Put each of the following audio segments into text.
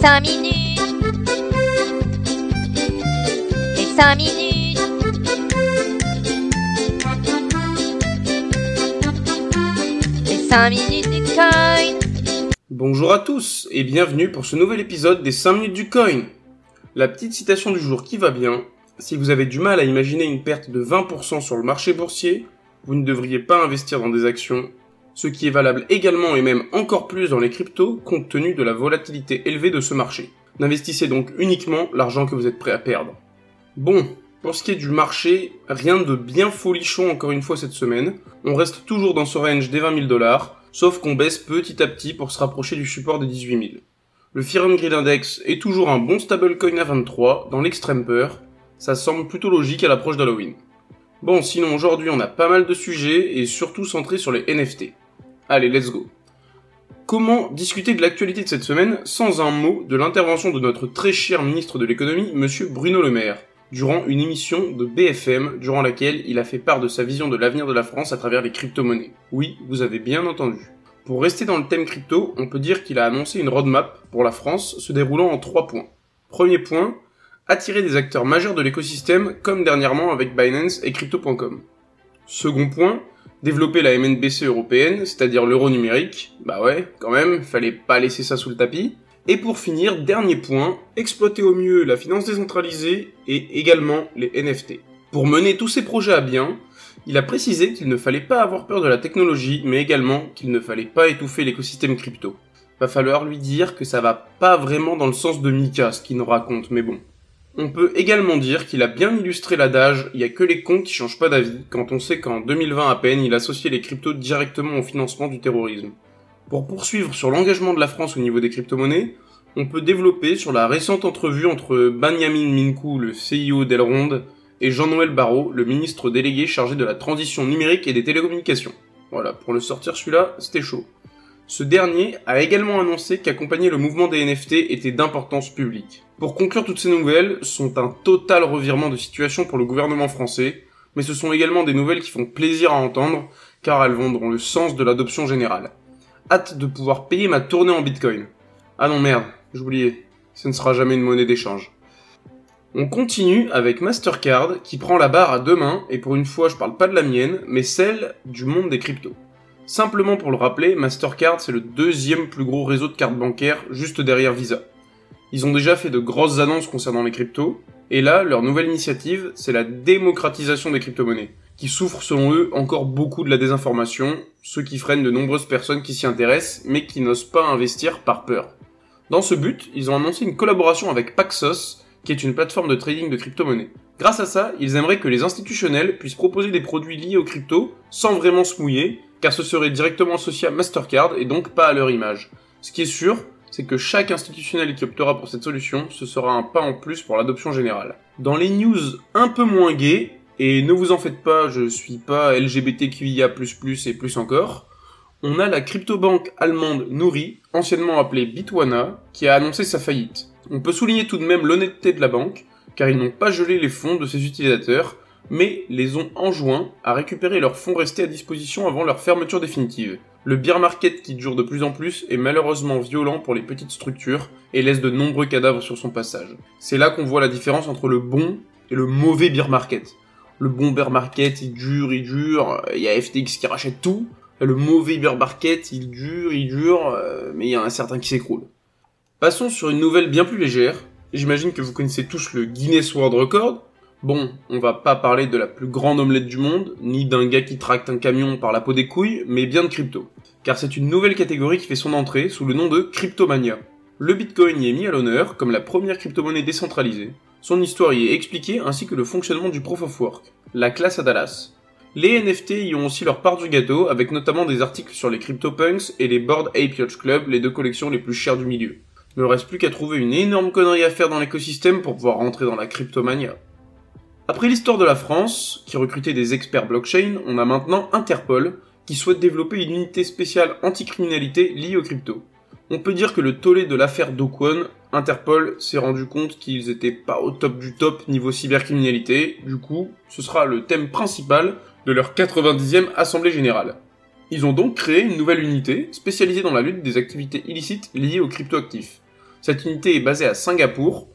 5 minutes. Les 5 minutes. Les 5 minutes du coin. Bonjour à tous et bienvenue pour ce nouvel épisode des 5 minutes du coin. La petite citation du jour qui va bien. Si vous avez du mal à imaginer une perte de 20% sur le marché boursier, vous ne devriez pas investir dans des actions, ce qui est valable également et même encore plus dans les cryptos compte tenu de la volatilité élevée de ce marché. N'investissez donc uniquement l'argent que vous êtes prêt à perdre. Bon, pour ce qui est du marché, rien de bien folichon encore une fois cette semaine. On reste toujours dans ce range des 20 000 dollars, sauf qu'on baisse petit à petit pour se rapprocher du support des 18 000. Le and Greed Index est toujours un bon stablecoin à 23 dans l'extrême peur. Ça semble plutôt logique à l'approche d'Halloween. Bon, sinon aujourd'hui on a pas mal de sujets et surtout centrés sur les NFT. Allez, let's go. Comment discuter de l'actualité de cette semaine sans un mot de l'intervention de notre très cher ministre de l'économie, monsieur Bruno Le Maire, durant une émission de BFM durant laquelle il a fait part de sa vision de l'avenir de la France à travers les crypto-monnaies. Oui, vous avez bien entendu. Pour rester dans le thème crypto, on peut dire qu'il a annoncé une roadmap pour la France se déroulant en trois points. Premier point, attirer des acteurs majeurs de l'écosystème comme dernièrement avec Binance et Crypto.com. Second point, développer la MNBC européenne, c'est-à-dire l'euro numérique. Bah ouais, quand même, fallait pas laisser ça sous le tapis. Et pour finir, dernier point, exploiter au mieux la finance décentralisée et également les NFT. Pour mener tous ces projets à bien, il a précisé qu'il ne fallait pas avoir peur de la technologie, mais également qu'il ne fallait pas étouffer l'écosystème crypto. Va falloir lui dire que ça va pas vraiment dans le sens de Mika, ce qu'il nous raconte, mais bon. On peut également dire qu'il a bien illustré l'adage il y a que les cons qui changent pas d'avis quand on sait qu'en 2020 à peine il associait les cryptos directement au financement du terrorisme. Pour poursuivre sur l'engagement de la France au niveau des crypto-monnaies, on peut développer sur la récente entrevue entre Benjamin Minkou, le CIO d'Elrond, et Jean-Noël Barrot, le ministre délégué chargé de la transition numérique et des télécommunications. Voilà, pour le sortir celui-là, c'était chaud. Ce dernier a également annoncé qu'accompagner le mouvement des NFT était d'importance publique. Pour conclure, toutes ces nouvelles sont un total revirement de situation pour le gouvernement français, mais ce sont également des nouvelles qui font plaisir à entendre, car elles vont dans le sens de l'adoption générale. Hâte de pouvoir payer ma tournée en bitcoin. Ah non merde, j'oubliais, ce ne sera jamais une monnaie d'échange. On continue avec Mastercard qui prend la barre à deux mains, et pour une fois je parle pas de la mienne, mais celle du monde des cryptos. Simplement pour le rappeler, Mastercard c'est le deuxième plus gros réseau de cartes bancaires juste derrière Visa. Ils ont déjà fait de grosses annonces concernant les cryptos, et là, leur nouvelle initiative, c'est la démocratisation des crypto-monnaies, qui souffre selon eux encore beaucoup de la désinformation, ce qui freine de nombreuses personnes qui s'y intéressent, mais qui n'osent pas investir par peur. Dans ce but, ils ont annoncé une collaboration avec Paxos, qui est une plateforme de trading de crypto-monnaies. Grâce à ça, ils aimeraient que les institutionnels puissent proposer des produits liés aux cryptos sans vraiment se mouiller, car ce serait directement associé à Mastercard et donc pas à leur image. Ce qui est sûr, c'est que chaque institutionnel qui optera pour cette solution, ce sera un pas en plus pour l'adoption générale. Dans les news un peu moins gays, et ne vous en faites pas, je suis pas LGBTQIA++ et plus encore, on a la crypto-banque allemande Nouri, anciennement appelée Bitwana, qui a annoncé sa faillite. On peut souligner tout de même l'honnêteté de la banque, car ils n'ont pas gelé les fonds de ses utilisateurs, mais les ont enjoints à récupérer leurs fonds restés à disposition avant leur fermeture définitive. Le beer market qui dure de plus en plus est malheureusement violent pour les petites structures et laisse de nombreux cadavres sur son passage. C'est là qu'on voit la différence entre le bon et le mauvais beer market. Le bon beer market, il dure, il dure, il y a FTX qui rachète tout. Le mauvais beer market, il dure, il dure, euh, mais il y a un certain qui s'écroule. Passons sur une nouvelle bien plus légère. J'imagine que vous connaissez tous le Guinness World Record, Bon, on va pas parler de la plus grande omelette du monde, ni d'un gars qui tracte un camion par la peau des couilles, mais bien de crypto. Car c'est une nouvelle catégorie qui fait son entrée sous le nom de Cryptomania. Le Bitcoin y est mis à l'honneur comme la première crypto-monnaie décentralisée. Son histoire y est expliquée ainsi que le fonctionnement du Proof of Work, la classe à Dallas. Les NFT y ont aussi leur part du gâteau, avec notamment des articles sur les CryptoPunks et les Board Ape Club, les deux collections les plus chères du milieu. Ne reste plus qu'à trouver une énorme connerie à faire dans l'écosystème pour pouvoir rentrer dans la cryptomania. Après l'histoire de la France, qui recrutait des experts blockchain, on a maintenant Interpol, qui souhaite développer une unité spéciale anticriminalité liée aux crypto. On peut dire que le tollé de l'affaire Dokwon, Interpol s'est rendu compte qu'ils étaient pas au top du top niveau cybercriminalité, du coup, ce sera le thème principal de leur 90e Assemblée Générale. Ils ont donc créé une nouvelle unité spécialisée dans la lutte des activités illicites liées aux cryptoactifs. Cette unité est basée à Singapour,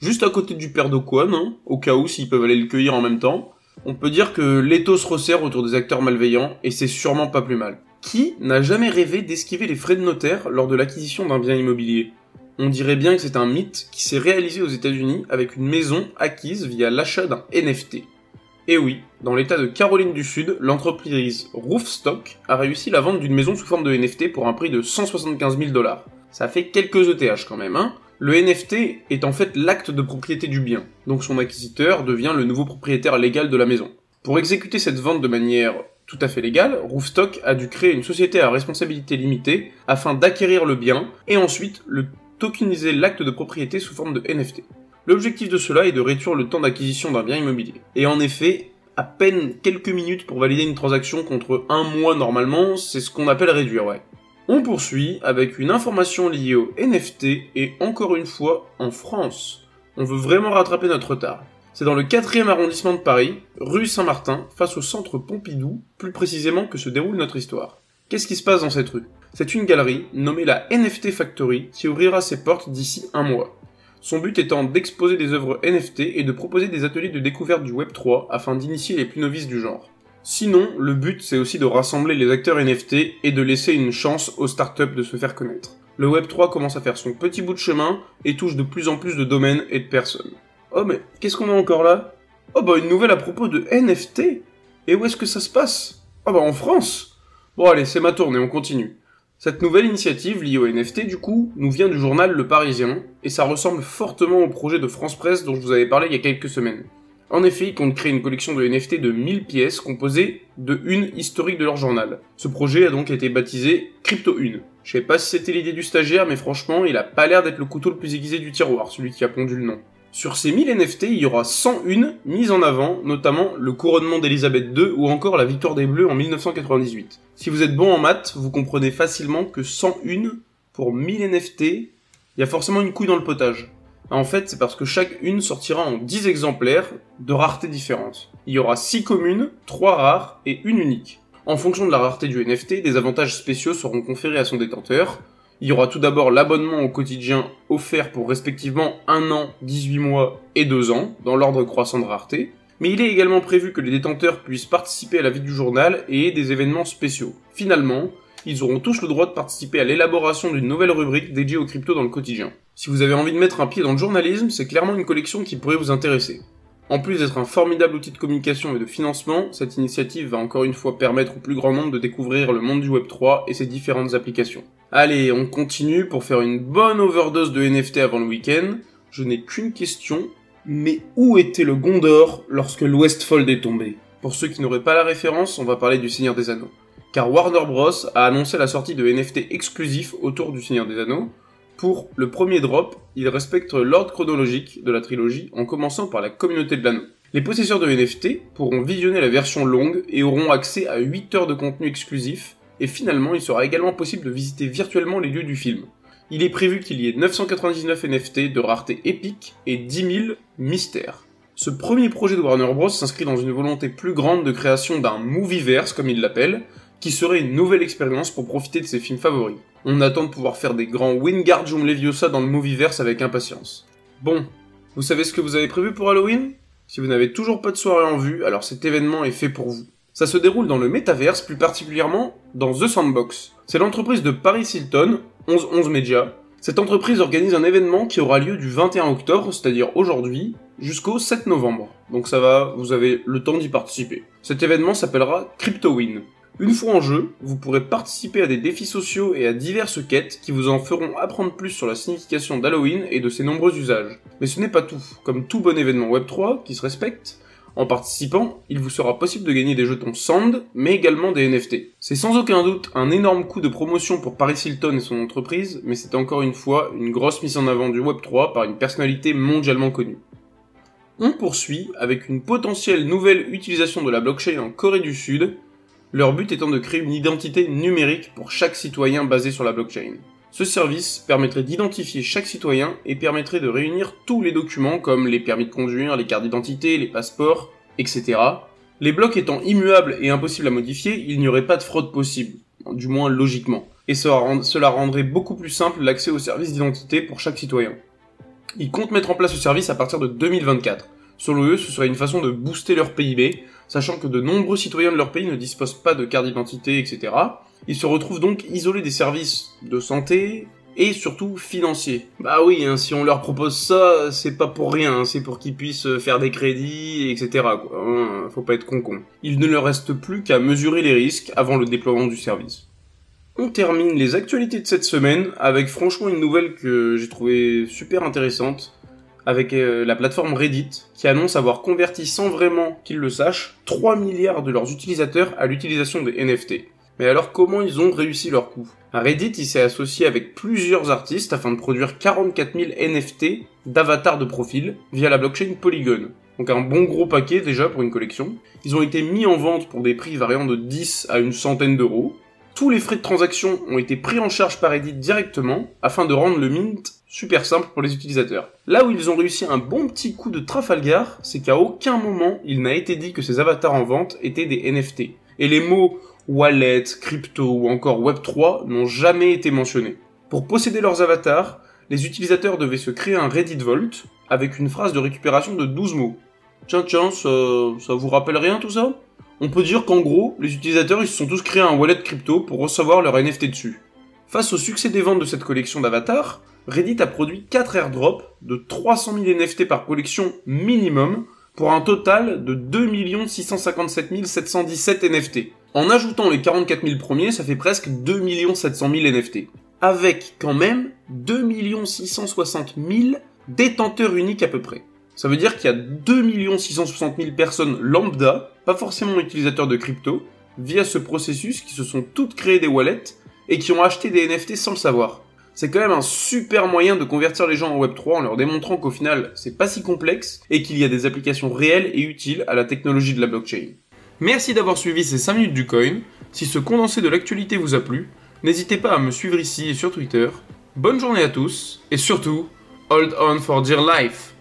juste à côté du père d'Okwon, hein, au cas où s'ils peuvent aller le cueillir en même temps. On peut dire que l'étau se resserre autour des acteurs malveillants, et c'est sûrement pas plus mal. Qui n'a jamais rêvé d'esquiver les frais de notaire lors de l'acquisition d'un bien immobilier? On dirait bien que c'est un mythe qui s'est réalisé aux États-Unis avec une maison acquise via l'achat d'un NFT. Et oui, dans l'état de Caroline du Sud, l'entreprise Roofstock a réussi la vente d'une maison sous forme de NFT pour un prix de 175 000 dollars. Ça fait quelques ETH quand même, hein le NFT est en fait l'acte de propriété du bien, donc son acquisiteur devient le nouveau propriétaire légal de la maison. Pour exécuter cette vente de manière tout à fait légale, Roofstock a dû créer une société à responsabilité limitée afin d'acquérir le bien et ensuite le tokeniser l'acte de propriété sous forme de NFT. L'objectif de cela est de réduire le temps d'acquisition d'un bien immobilier. Et en effet, à peine quelques minutes pour valider une transaction contre un mois normalement, c'est ce qu'on appelle réduire, ouais. On poursuit avec une information liée au NFT et encore une fois en France. On veut vraiment rattraper notre retard. C'est dans le 4 arrondissement de Paris, rue Saint-Martin, face au centre Pompidou, plus précisément que se déroule notre histoire. Qu'est-ce qui se passe dans cette rue? C'est une galerie nommée la NFT Factory qui ouvrira ses portes d'ici un mois. Son but étant d'exposer des œuvres NFT et de proposer des ateliers de découverte du Web3 afin d'initier les plus novices du genre. Sinon, le but c'est aussi de rassembler les acteurs NFT et de laisser une chance aux startups de se faire connaître. Le Web3 commence à faire son petit bout de chemin et touche de plus en plus de domaines et de personnes. Oh mais qu'est-ce qu'on a encore là? Oh bah une nouvelle à propos de NFT Et où est-ce que ça se passe? Oh bah en France Bon allez, c'est ma tournée, on continue. Cette nouvelle initiative liée au NFT du coup nous vient du journal Le Parisien et ça ressemble fortement au projet de France Presse dont je vous avais parlé il y a quelques semaines. En effet, ils comptent créer une collection de NFT de 1000 pièces composées de une historique de leur journal. Ce projet a donc été baptisé Crypto 1. Je sais pas si c'était l'idée du stagiaire, mais franchement, il a pas l'air d'être le couteau le plus aiguisé du tiroir, celui qui a pondu le nom. Sur ces 1000 NFT, il y aura 101 mises en avant, notamment le couronnement d'Elisabeth II ou encore la victoire des Bleus en 1998. Si vous êtes bon en maths, vous comprenez facilement que 101 pour 1000 NFT, il y a forcément une couille dans le potage. En fait, c'est parce que chaque une sortira en 10 exemplaires de raretés différentes. Il y aura 6 communes, 3 rares et une unique. En fonction de la rareté du NFT, des avantages spéciaux seront conférés à son détenteur. Il y aura tout d'abord l'abonnement au quotidien offert pour respectivement 1 an, 18 mois et 2 ans, dans l'ordre croissant de rareté. Mais il est également prévu que les détenteurs puissent participer à la vie du journal et des événements spéciaux. Finalement, ils auront tous le droit de participer à l'élaboration d'une nouvelle rubrique dédiée aux crypto dans le quotidien. Si vous avez envie de mettre un pied dans le journalisme, c'est clairement une collection qui pourrait vous intéresser. En plus d'être un formidable outil de communication et de financement, cette initiative va encore une fois permettre au plus grand nombre de découvrir le monde du Web3 et ses différentes applications. Allez, on continue pour faire une bonne overdose de NFT avant le week-end. Je n'ai qu'une question, mais où était le Gondor lorsque l'Westfold est tombé? Pour ceux qui n'auraient pas la référence, on va parler du Seigneur des Anneaux. Car Warner Bros a annoncé la sortie de NFT exclusifs autour du Seigneur des Anneaux, pour le premier drop, il respecte l'ordre chronologique de la trilogie en commençant par la communauté de l'anneau. Les possesseurs de NFT pourront visionner la version longue et auront accès à 8 heures de contenu exclusif, et finalement il sera également possible de visiter virtuellement les lieux du film. Il est prévu qu'il y ait 999 NFT de rareté épique et 10 000 mystères. Ce premier projet de Warner Bros s'inscrit dans une volonté plus grande de création d'un movieverse comme il l'appelle, qui serait une nouvelle expérience pour profiter de ses films favoris. On attend de pouvoir faire des grands Wingardium Leviosa dans le Movieverse avec impatience. Bon, vous savez ce que vous avez prévu pour Halloween? Si vous n'avez toujours pas de soirée en vue, alors cet événement est fait pour vous. Ça se déroule dans le métaverse, plus particulièrement dans The Sandbox. C'est l'entreprise de Paris Hilton, 1111 Media. Cette entreprise organise un événement qui aura lieu du 21 octobre, c'est-à-dire aujourd'hui, jusqu'au 7 novembre. Donc ça va, vous avez le temps d'y participer. Cet événement s'appellera CryptoWin. Une fois en jeu, vous pourrez participer à des défis sociaux et à diverses quêtes qui vous en feront apprendre plus sur la signification d'Halloween et de ses nombreux usages. Mais ce n'est pas tout. Comme tout bon événement Web3 qui se respecte, en participant, il vous sera possible de gagner des jetons Sand, mais également des NFT. C'est sans aucun doute un énorme coup de promotion pour Paris Hilton et son entreprise, mais c'est encore une fois une grosse mise en avant du Web3 par une personnalité mondialement connue. On poursuit avec une potentielle nouvelle utilisation de la blockchain en Corée du Sud, leur but étant de créer une identité numérique pour chaque citoyen basée sur la blockchain. Ce service permettrait d'identifier chaque citoyen et permettrait de réunir tous les documents comme les permis de conduire, les cartes d'identité, les passeports, etc. Les blocs étant immuables et impossibles à modifier, il n'y aurait pas de fraude possible, du moins logiquement. et cela rendrait beaucoup plus simple l'accès au service d'identité pour chaque citoyen. Ils comptent mettre en place ce service à partir de 2024. Selon eux, ce serait une façon de booster leur PIB, sachant que de nombreux citoyens de leur pays ne disposent pas de carte d'identité, etc. Ils se retrouvent donc isolés des services de santé, et surtout financiers. Bah oui, hein, si on leur propose ça, c'est pas pour rien, hein, c'est pour qu'ils puissent faire des crédits, etc. Hein, faut pas être con-con. Il ne leur reste plus qu'à mesurer les risques avant le déploiement du service. On termine les actualités de cette semaine avec franchement une nouvelle que j'ai trouvée super intéressante avec euh, la plateforme Reddit qui annonce avoir converti sans vraiment qu'ils le sachent 3 milliards de leurs utilisateurs à l'utilisation des NFT. Mais alors comment ils ont réussi leur coup? Reddit s'est associé avec plusieurs artistes afin de produire 44 000 NFT d'avatars de profil via la blockchain Polygon. Donc un bon gros paquet déjà pour une collection. Ils ont été mis en vente pour des prix variant de 10 à une centaine d'euros. Tous les frais de transaction ont été pris en charge par Reddit directement afin de rendre le mint super simple pour les utilisateurs. Là où ils ont réussi un bon petit coup de Trafalgar, c'est qu'à aucun moment il n'a été dit que ces avatars en vente étaient des NFT. Et les mots wallet, crypto ou encore Web3 n'ont jamais été mentionnés. Pour posséder leurs avatars, les utilisateurs devaient se créer un Reddit Vault avec une phrase de récupération de 12 mots. Tiens, tiens, ça, vous rappelle rien tout ça? On peut dire qu'en gros, les utilisateurs ils se sont tous créés un wallet crypto pour recevoir leur NFT dessus. Face au succès des ventes de cette collection d'avatars, Reddit a produit 4 airdrops de 300 000 NFT par collection minimum pour un total de 2 657 717 NFT. En ajoutant les 44 000 premiers, ça fait presque 2 700 000 NFT. Avec quand même 2 660 000 détenteurs uniques à peu près. Ça veut dire qu'il y a 2 660 000 personnes lambda, pas forcément utilisateurs de crypto, via ce processus qui se sont toutes créées des wallets et qui ont acheté des NFT sans le savoir. C'est quand même un super moyen de convertir les gens en Web3 en leur démontrant qu'au final c'est pas si complexe et qu'il y a des applications réelles et utiles à la technologie de la blockchain. Merci d'avoir suivi ces 5 minutes du coin. Si ce condensé de l'actualité vous a plu, n'hésitez pas à me suivre ici et sur Twitter. Bonne journée à tous et surtout, hold on for dear life